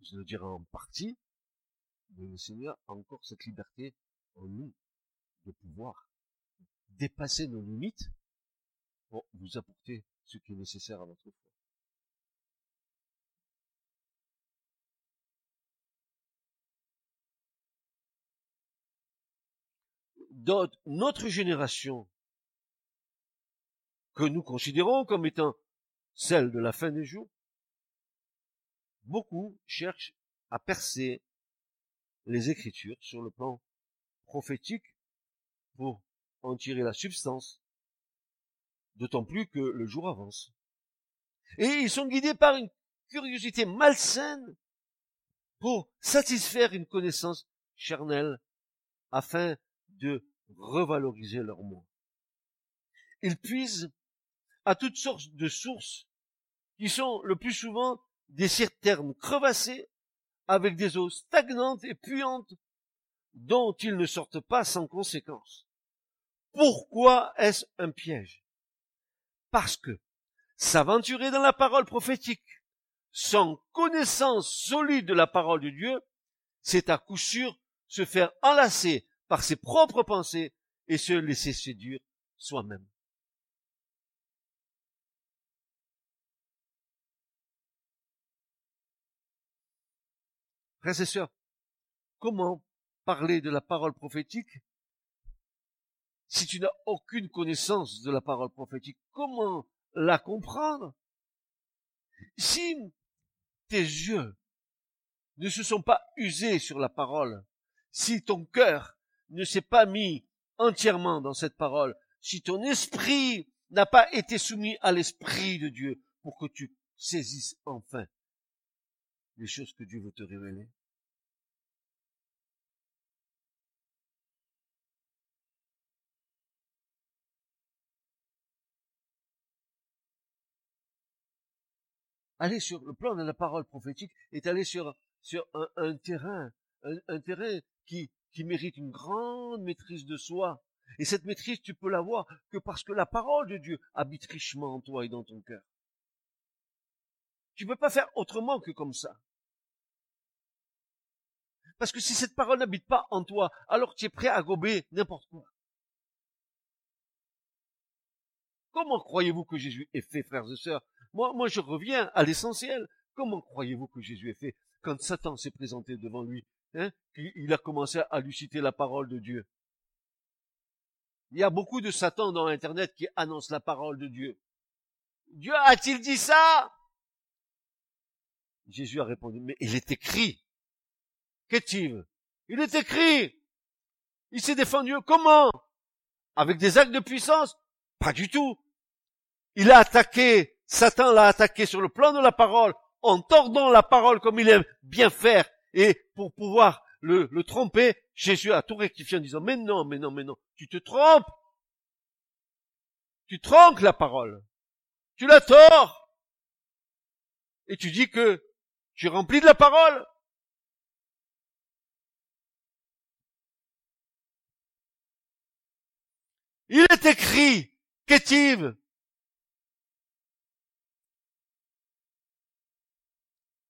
Vous allez dire en partie, mais le Seigneur a encore cette liberté en nous de pouvoir dépasser nos limites pour vous apporter ce qui est nécessaire à votre foi. Dans notre génération, que nous considérons comme étant celle de la fin des jours, beaucoup cherchent à percer les Écritures sur le plan prophétique pour en tirer la substance, d'autant plus que le jour avance. Et ils sont guidés par une curiosité malsaine pour satisfaire une connaissance charnelle afin de revaloriser leur moi. Ils puisent à toutes sortes de sources qui sont le plus souvent des citernes crevassées avec des eaux stagnantes et puantes dont ils ne sortent pas sans conséquence. Pourquoi est-ce un piège? Parce que s'aventurer dans la parole prophétique sans connaissance solide de la parole de Dieu, c'est à coup sûr se faire enlacer par ses propres pensées et se laisser séduire soi-même. Frères comment parler de la parole prophétique si tu n'as aucune connaissance de la parole prophétique? Comment la comprendre? Si tes yeux ne se sont pas usés sur la parole, si ton cœur ne s'est pas mis entièrement dans cette parole, si ton esprit n'a pas été soumis à l'esprit de Dieu pour que tu saisisses enfin les choses que Dieu veut te révéler? Aller sur le plan de la parole prophétique est aller sur, un, terrain, un, terrain qui, qui mérite une grande maîtrise de soi. Et cette maîtrise, tu peux l'avoir que parce que la parole de Dieu habite richement en toi et dans ton cœur. Tu ne peux pas faire autrement que comme ça. Parce que si cette parole n'habite pas en toi, alors tu es prêt à gober n'importe quoi. Comment croyez-vous que Jésus est fait, frères et sœurs? Moi, moi, je reviens à l'essentiel. Comment croyez-vous que Jésus est fait quand Satan s'est présenté devant lui hein, Il a commencé à lui citer la parole de Dieu. Il y a beaucoup de Satan dans Internet qui annoncent la parole de Dieu. Dieu a-t-il dit ça? Jésus a répondu, mais il est écrit. Qu'est-il? Il est écrit. Il s'est défendu comment? Avec des actes de puissance? Pas du tout. Il a attaqué, Satan l'a attaqué sur le plan de la parole, en tordant la parole comme il aime bien faire, et pour pouvoir le, le tromper, Jésus a tout rectifié en disant, mais non, mais non, mais non, tu te trompes. Tu tronques la parole. Tu la tords. Et tu dis que tu es rempli de la parole. Il est écrit, qu'est-il?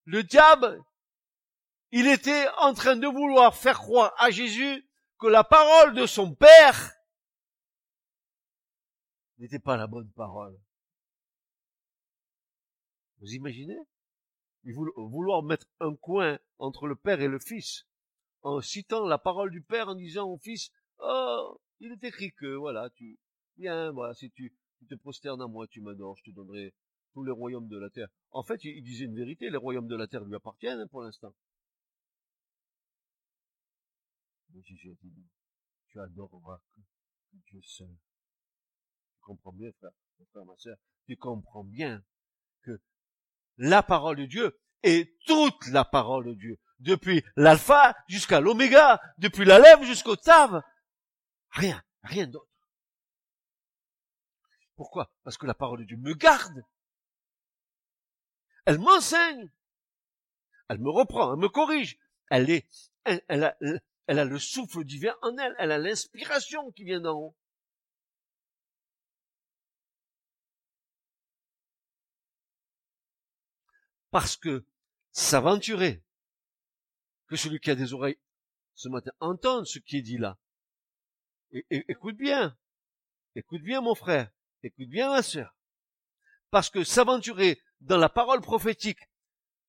Le diable, il était en train de vouloir faire croire à Jésus que la parole de son Père n'était pas la bonne parole. Vous imaginez? Vouloir mettre un coin entre le Père et le Fils en citant la parole du Père en disant au Fils, oh, il est écrit que, voilà, tu, viens, voilà, si tu, te prosternes à moi, tu m'adores, je te donnerai tous les royaumes de la terre. En fait, il, disait une vérité, les royaumes de la terre lui appartiennent hein, pour l'instant. Mais Jésus dit, tu adoreras Dieu seul. Tu comprends bien, frère, frère, ma soeur, tu comprends bien que la parole de Dieu est toute la parole de Dieu. Depuis l'alpha jusqu'à l'oméga, depuis la lèvre jusqu'au tav. Rien, rien d'autre. Pourquoi? Parce que la parole de Dieu me garde. Elle m'enseigne. Elle me reprend, elle me corrige. Elle est, elle, a, elle a le souffle divin en elle. Elle a l'inspiration qui vient d'en haut. Parce que s'aventurer, que celui qui a des oreilles ce matin entende ce qui est dit là. Et, écoute bien, écoute bien mon frère, écoute bien ma sœur. Parce que s'aventurer dans la parole prophétique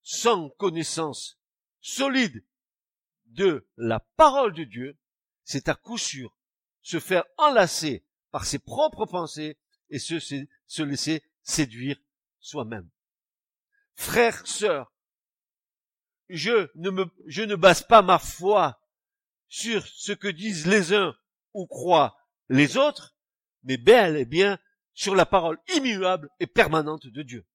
sans connaissance solide de la parole de Dieu, c'est à coup sûr se faire enlacer par ses propres pensées et se, se laisser séduire soi-même. Frères, sœurs, je ne me, base pas ma foi sur ce que disent les uns ou croient les autres, mais bel et bien sur la parole immuable et permanente de Dieu.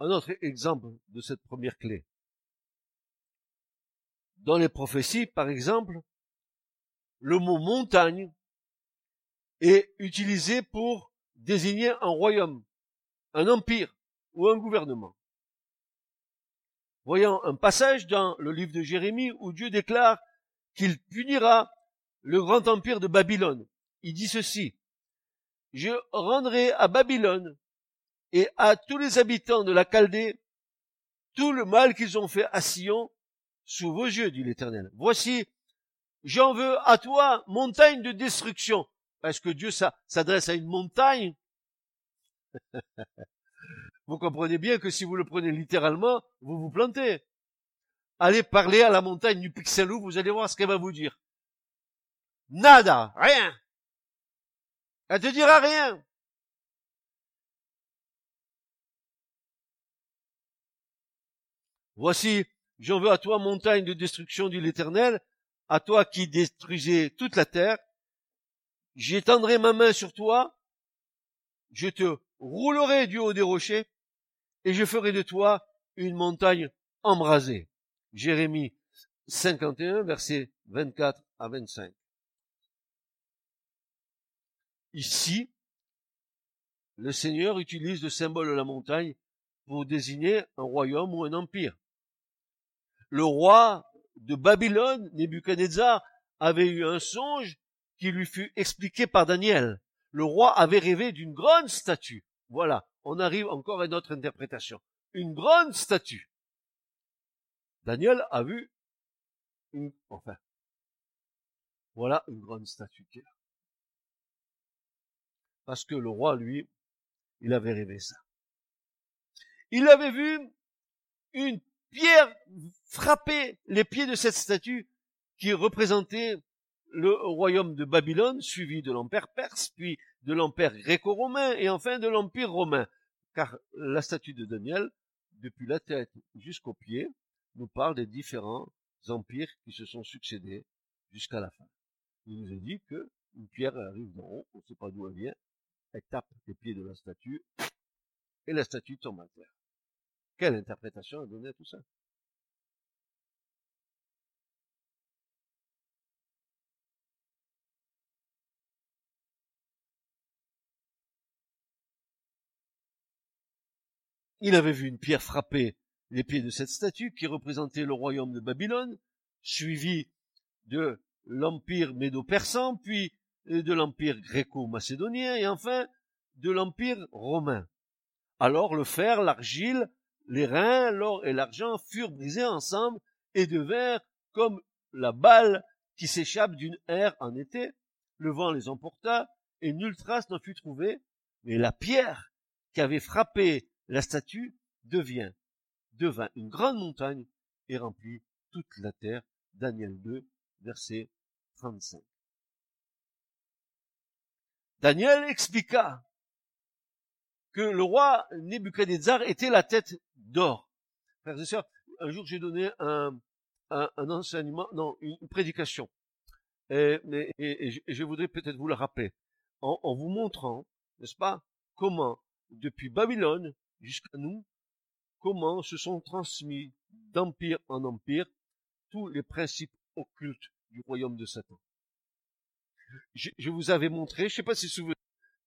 Un autre exemple de cette première clé. Dans les prophéties, par exemple, le mot montagne est utilisé pour désigner un royaume, un empire ou un gouvernement. Voyons un passage dans le livre de Jérémie où Dieu déclare qu'il punira le grand empire de Babylone il dit ceci. Je rendrai à Babylone et à tous les habitants de la Chaldée tout le mal qu'ils ont fait à Sion sous vos yeux, dit l'Éternel. Voici, j'en veux à toi, montagne de destruction. Est-ce que Dieu s'adresse à une montagne Vous comprenez bien que si vous le prenez littéralement, vous vous plantez. Allez parler à la montagne du Pixelou, vous allez voir ce qu'elle va vous dire. Nada, rien. Elle te dira rien. Voici, j'en veux à toi, montagne de destruction, dit l'Éternel, à toi qui détruisais toute la terre. J'étendrai ma main sur toi, je te roulerai du haut des rochers, et je ferai de toi une montagne embrasée. Jérémie 51, versets 24 à 25. Ici, le Seigneur utilise le symbole de la montagne pour désigner un royaume ou un empire. Le roi de Babylone, Nebuchadnezzar, avait eu un songe qui lui fut expliqué par Daniel. Le roi avait rêvé d'une grande statue. Voilà, on arrive encore à notre interprétation. Une grande statue. Daniel a vu une, enfin, voilà une grande statue qui est. Parce que le roi, lui, il avait rêvé ça. Il avait vu une pierre frapper les pieds de cette statue qui représentait le royaume de Babylone, suivi de l'empire perse, puis de l'empire gréco-romain et enfin de l'empire romain. Car la statue de Daniel, depuis la tête jusqu'aux pieds, nous parle des différents empires qui se sont succédés jusqu'à la fin. Il nous a dit que une pierre arrive d'en haut, on ne sait pas d'où elle vient, elle tape les pieds de la statue, et la statue tombe à terre. Quelle interprétation a donné à tout ça? Il avait vu une pierre frapper les pieds de cette statue qui représentait le royaume de Babylone, suivi de l'empire médo-persan, puis de l'empire gréco-macédonien et enfin de l'empire romain. Alors le fer, l'argile, les reins, l'or et l'argent furent brisés ensemble et devinrent comme la balle qui s'échappe d'une aire en été. Le vent les emporta et nulle trace n'en fut trouvée, mais la pierre qui avait frappé la statue devient, devint une grande montagne et remplit toute la terre. Daniel 2, verset 35. Daniel expliqua que le roi Nebuchadnezzar était la tête d'or. Frères et sœurs, un jour j'ai donné un, un, enseignement, non, une, prédication. Et, je voudrais peut-être vous le rappeler, en, en vous montrant, n'est-ce pas, comment, depuis Babylone, jusqu'à nous, comment se sont transmis d'empire en empire tous les principes occultes du royaume de Satan. Je, vous avais montré, je ne sais pas si vous vous souvenez,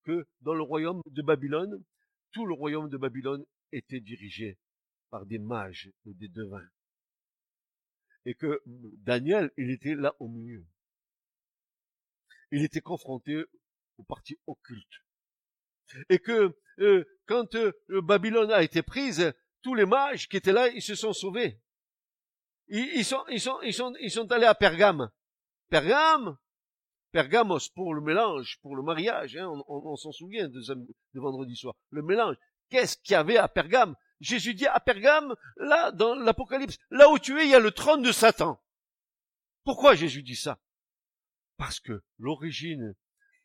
que dans le royaume de Babylone, tout le royaume de Babylone était dirigé par des mages et des devins. Et que Daniel, il était là au milieu. Il était confronté aux parties occultes et que euh, quand euh, Babylone a été prise, tous les mages qui étaient là, ils se sont sauvés. Ils, sont, ils, sont, ils, sont, ils sont allés à Pergame. Pergame, Pergamos pour le mélange, pour le mariage, hein, on, s'en souvient de, vendredi soir. Le mélange. Qu'est-ce qu'il y avait à Pergame? Jésus dit à Pergame, là, dans l'Apocalypse, là où tu es, il y a le trône de Satan. Pourquoi Jésus dit ça? Parce que l'origine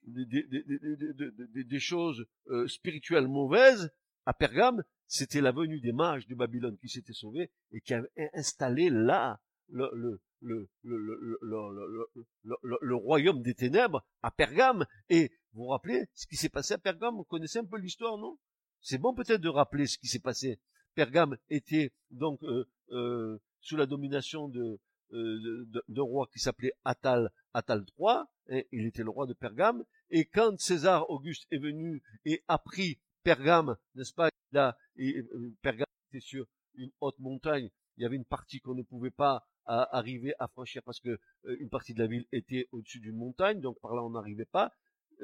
des, choses euh, spirituelles mauvaises à Pergame, c'était la venue des mages de Babylone qui s'étaient sauvés et qui avaient installé là le, le, le, le, royaume des ténèbres à Pergame. Et vous vous rappelez ce qui s'est passé à Pergame? Vous connaissez un peu l'histoire, non? C'est bon peut-être de rappeler ce qui s'est passé. Pergame était donc euh, euh, sous la domination de, euh, d'un roi qui s'appelait Attal, Attal III, et il était le roi de Pergame, et quand César Auguste est venu et a pris Pergame, n'est-ce pas, là, et, Pergame était sur une haute montagne, il y avait une partie qu'on ne pouvait pas arriver à franchir parce que euh, une partie de la ville était au-dessus d'une montagne, donc par là on n'arrivait pas.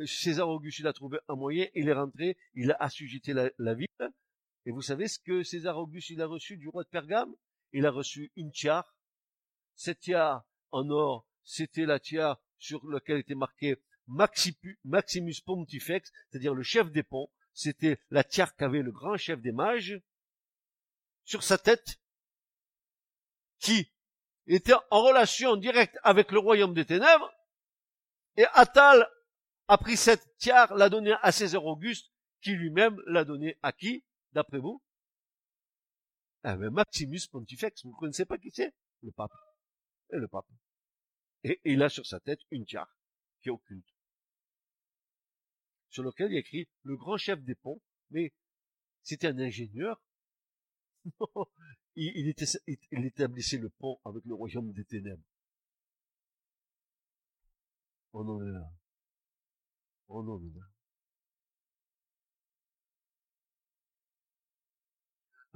César Auguste, il a trouvé un moyen, il est rentré, il a assujeté la, la ville. Et vous savez ce que César Auguste, il a reçu du roi de Pergame? Il a reçu une tiare. Cette tiare en or, c'était la tiare sur laquelle était marqué Maximus Pontifex, c'est-à-dire le chef des ponts. C'était la tiare qu'avait le grand chef des mages sur sa tête, qui était en relation directe avec le royaume des ténèbres, et Attal a pris cette tiare, l'a donnée à César Auguste, qui lui-même l'a donnée à qui, d'après vous? Ah ben Maximus Pontifex, vous ne connaissez pas qui c'est? Le pape. Et le pape. Et il a sur sa tête une tiare qui est occulte, sur lequel il y a écrit le grand chef des ponts, mais c'était un ingénieur. il, était, il établissait le pont avec le royaume des ténèbres. On en est là. On en est là.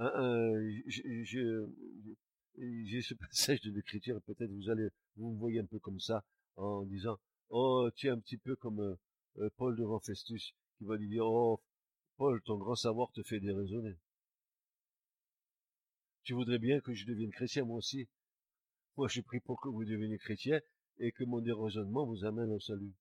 Euh, j'ai ce passage de l'écriture, peut-être vous allez, vous me voyez un peu comme ça, en disant, oh, tu es un petit peu comme euh, euh, Paul devant Festus, qui va lui dire, oh, Paul, ton grand savoir te fait déraisonner. Tu voudrais bien que je devienne chrétien, moi aussi? Moi, je prie pour que vous deveniez chrétien et que mon déraisonnement vous amène au salut.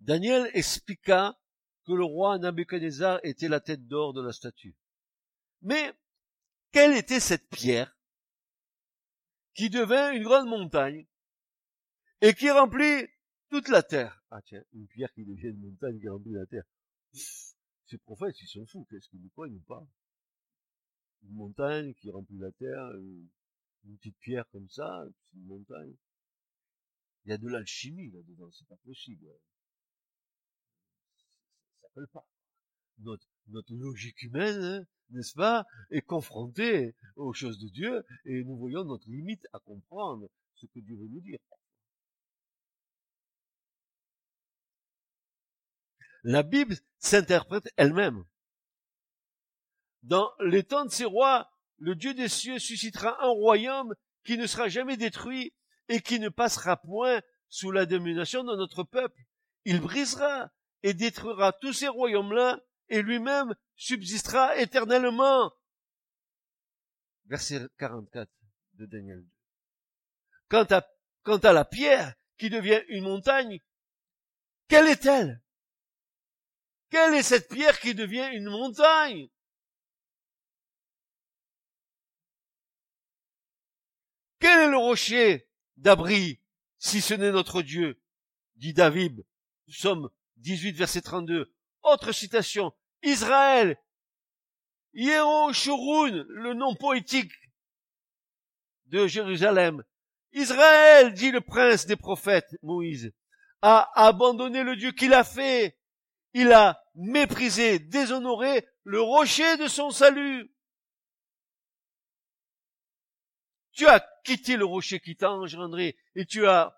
Daniel expliqua que le roi Nabucodonosor était la tête d'or de la statue. Mais quelle était cette pierre? Qui devint une grande montagne et qui remplit toute la terre. Ah tiens, une pierre qui devient une montagne qui remplit la terre. Ces prophètes, ils sont fous, qu'est-ce qu'ils nous croient, ils nous. Une montagne qui remplit la terre, une, petite pierre comme ça, une montagne. Il y a de l'alchimie là-dedans, c'est pas possible. Ça s'appelle pas. Notre, notre logique humaine, hein, n'est-ce pas, est confrontée aux choses de Dieu, et nous voyons notre limite à comprendre ce que Dieu veut nous dire. La Bible s'interprète elle-même. Dans les temps de ces rois, le Dieu des cieux suscitera un royaume qui ne sera jamais détruit et qui ne passera point sous la domination de notre peuple. Il brisera et détruira tous ces royaumes-là et lui-même subsistera éternellement. Verset 44 de Daniel 2. Quant à, quant à la pierre qui devient une montagne, quelle est-elle? Quelle est cette pierre qui devient une montagne? Quel est le rocher d'abri si ce n'est notre Dieu? dit David, Somme 18, verset 32. Autre citation. Israël. Shurun, le nom poétique de Jérusalem. Israël, dit le prince des prophètes, Moïse, a abandonné le Dieu qu'il a fait. Il a méprisé, déshonoré le rocher de son salut. Tu as quitté le rocher qui t'a engendré et tu as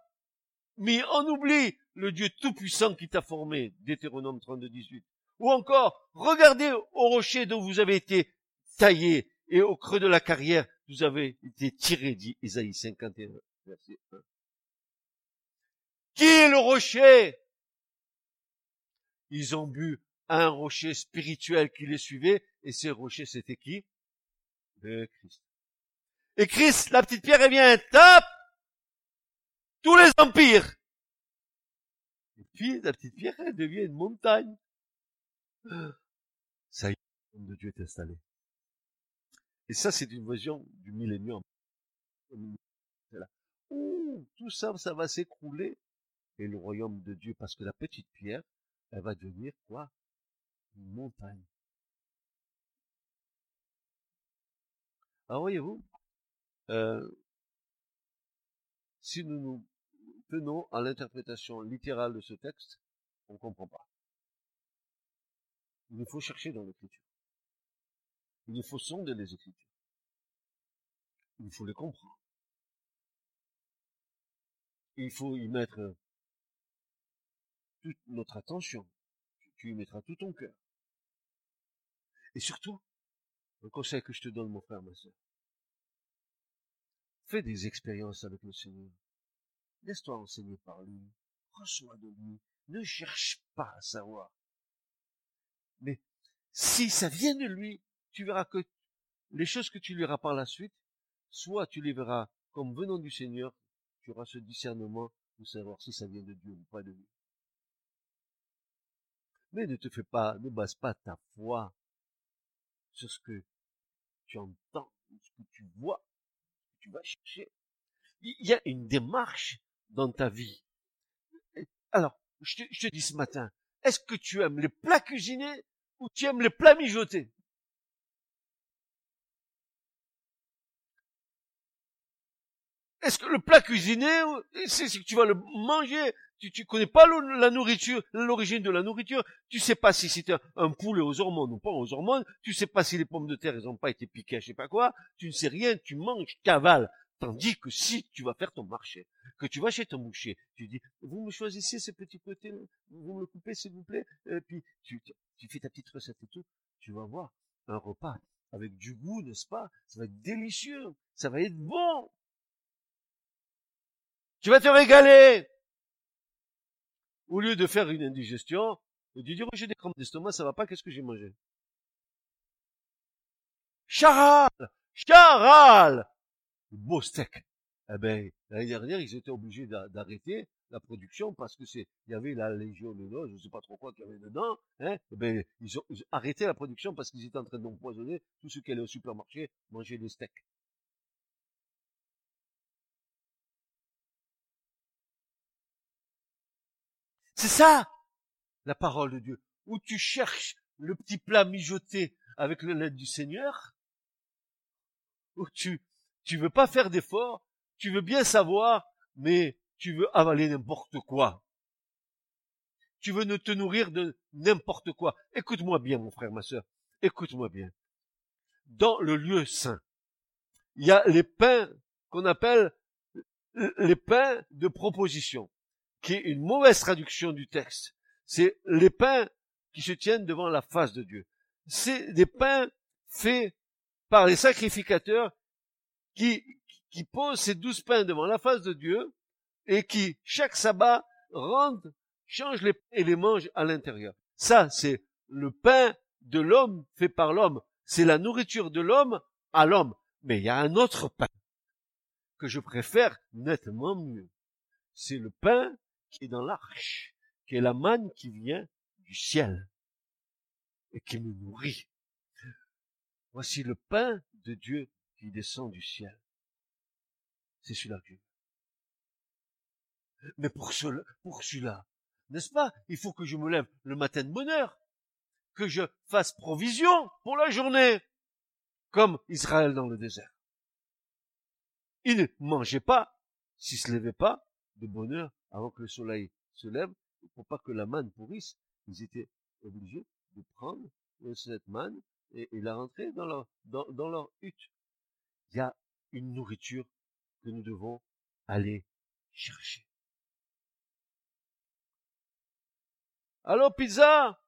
mis en oubli le Dieu tout-puissant qui t'a formé, Deutéronome 32, 18. Ou encore, regardez au rocher dont vous avez été taillé et au creux de la carrière, vous avez été tiré, dit Isaïe 51, verset 1. Qui est le rocher? Ils ont bu un rocher spirituel qui les suivait, et ce rocher c'était qui? Le Christ. Et Christ, la petite pierre, elle vient, tape tous les empires. Et puis, la petite pierre, elle devient une montagne. Ça y est, le de Dieu est installé. Et ça, c'est une vision du millénium. tout ça, ça va s'écrouler. Et le royaume de Dieu, parce que la petite pierre, elle va devenir quoi? Une montagne. Alors voyez-vous, euh, si nous nous tenons à l'interprétation littérale de ce texte, on ne comprend pas. Il faut chercher dans l'écriture. Il faut sonder les écritures. Il faut les comprendre. Il faut y mettre toute notre attention. Tu y mettras tout ton cœur. Et surtout, un conseil que je te donne, mon frère, ma soeur. Fais des expériences avec le Seigneur. Laisse-toi enseigner par lui. Reçois de lui. Ne cherche pas à savoir. Mais si ça vient de lui, tu verras que les choses que tu liras par la suite, soit tu les verras comme venant du Seigneur, tu auras ce discernement pour savoir si ça vient de Dieu ou pas de lui. Mais ne te fais pas, ne base pas ta foi sur ce que tu entends, ce que tu vois, ce que tu vas chercher. Il y a une démarche dans ta vie. Alors, je te, dis ce matin, est-ce que tu aimes les plats cuisinés ou tu aimes les plats mijotés? Est-ce que le plat cuisiné, c'est que tu vas le manger, tu, tu connais pas la nourriture, l'origine de la nourriture, tu sais pas si c'était un, poulet aux hormones ou pas aux hormones, tu sais pas si les pommes de terre, elles pas été piquées, je sais pas quoi, tu ne sais rien, tu manges, cavales. Tandis que si tu vas faire ton marché, que tu vas chez ton boucher, tu dis, vous me choisissez ce petit côté, vous me le coupez s'il vous plaît, et puis tu, tu fais ta petite recette et tout, tu vas voir un repas avec du goût, n'est-ce pas? Ça va être délicieux, ça va être bon. Tu vas te régaler. Au lieu de faire une indigestion, et de dire, oh, j'ai des crampes d'estomac, ça va pas, qu'est-ce que j'ai mangé? Charal! Charal! Beau steak. Eh ben, l'année dernière, ils étaient obligés d'arrêter la production parce que c'est, il y avait la légion de je ne sais pas trop quoi qu'il y avait dedans, hein. Eh ben, ils ont, arrêté la production parce qu'ils étaient en train d'empoisonner tous ceux qui allaient au supermarché manger des steaks. C'est ça, la parole de Dieu. Où tu cherches le petit plat mijoté avec le lait du Seigneur, où tu, tu veux pas faire d'efforts, tu veux bien savoir, mais tu veux avaler n'importe quoi. Tu veux ne te nourrir de n'importe quoi. Écoute-moi bien, mon frère, ma soeur. Écoute-moi bien. Dans le lieu saint, il y a les pains qu'on appelle les pains de proposition qui est une mauvaise traduction du texte. C'est les pains qui se tiennent devant la face de Dieu. C'est des pains faits par les sacrificateurs qui, posent ces douze pains devant la face de Dieu et qui, chaque sabbat, rendent, changent les et les mangent à l'intérieur. Ça, c'est le pain de l'homme fait par l'homme. C'est la nourriture de l'homme à l'homme. Mais il y a un autre pain que je préfère nettement mieux. C'est le pain qui est dans l'arche, qui est la manne qui vient du ciel et qui nous nourrit. Voici le pain de Dieu qui descend du ciel. C'est celui-là que Mais pour cela, pour celui-là, n'est-ce pas? Il faut que je me lève le matin de bonne heure, que je fasse provision pour la journée, comme Israël dans le désert. Il ne mangeait pas, s'il se levait pas, de bonne heure avant que le soleil se lève, pour pas que la manne pourrisse, ils étaient obligés de prendre cette manne et, la rentrer dans leur, dans leur hutte. Il y a une nourriture que nous devons aller chercher. Allô, pizza?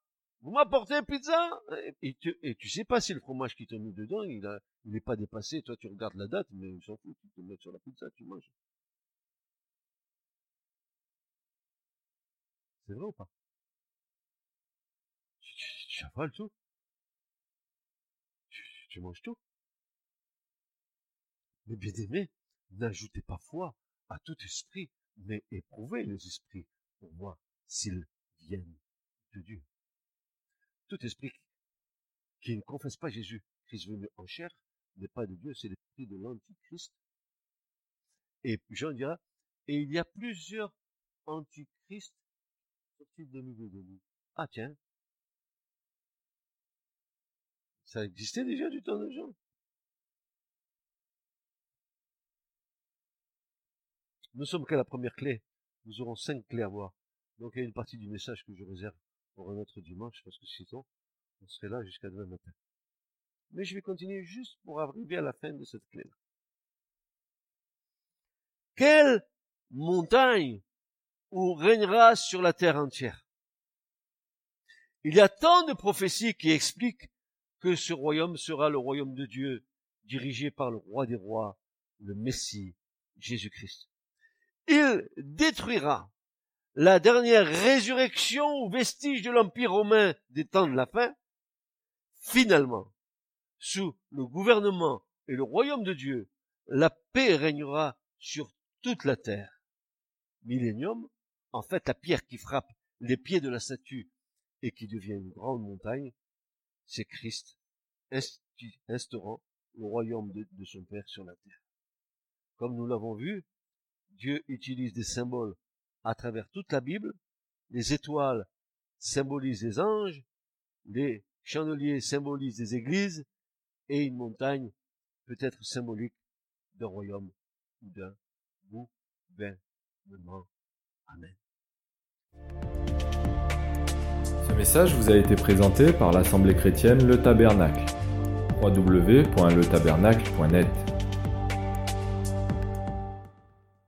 Vous m'apportez pizza? Et tu, sais pas si le fromage qui te mis dedans, il n'est pas dépassé. Toi, tu regardes la date, mais il s'en fout. Tu te mets sur la pizza, tu manges. C'est vrai ou pas? Tu, tu, avales tout? Tu manges tout? Mais bien aimé, n'ajoutez pas foi à tout esprit, mais éprouvez les esprits pour voir s'ils viennent de Dieu. Tout esprit qui ne confesse pas Jésus, Christ venu en chair, n'est pas de Dieu, c'est l'esprit de l'antichrist. Et Jean dira, et il y a plusieurs antichrists ah tiens. Ça existait déjà du temps de Jean? Nous sommes qu'à la première clé. Nous aurons cinq clés à voir. Donc il y a une partie du message que je réserve pour un autre dimanche, parce que sinon, on serait là jusqu'à demain matin. Mais je vais continuer juste pour arriver à la fin de cette clé-là. Quelle montagne où régnera sur la terre entière? Il y a tant de prophéties qui expliquent que ce royaume sera le royaume de Dieu, dirigé par le roi des rois, le Messie, Jésus-Christ. Il détruira la dernière résurrection ou vestige de l'Empire romain des temps de la fin. Finalement, sous le gouvernement et le royaume de Dieu, la paix régnera sur toute la terre. Millénium, en fait, la pierre qui frappe les pieds de la statue et qui devient une grande montagne, c'est Christ instaurant le royaume de, de son Père sur la terre. Comme nous l'avons vu, Dieu utilise des symboles à travers toute la Bible. Les étoiles symbolisent les anges, les chandeliers symbolisent les églises, et une montagne peut être symbolique d'un royaume ou d'un gouvernement. Amen. Ce message vous a été présenté par l'Assemblée chrétienne Le Tabernacle. www.letabernacle.net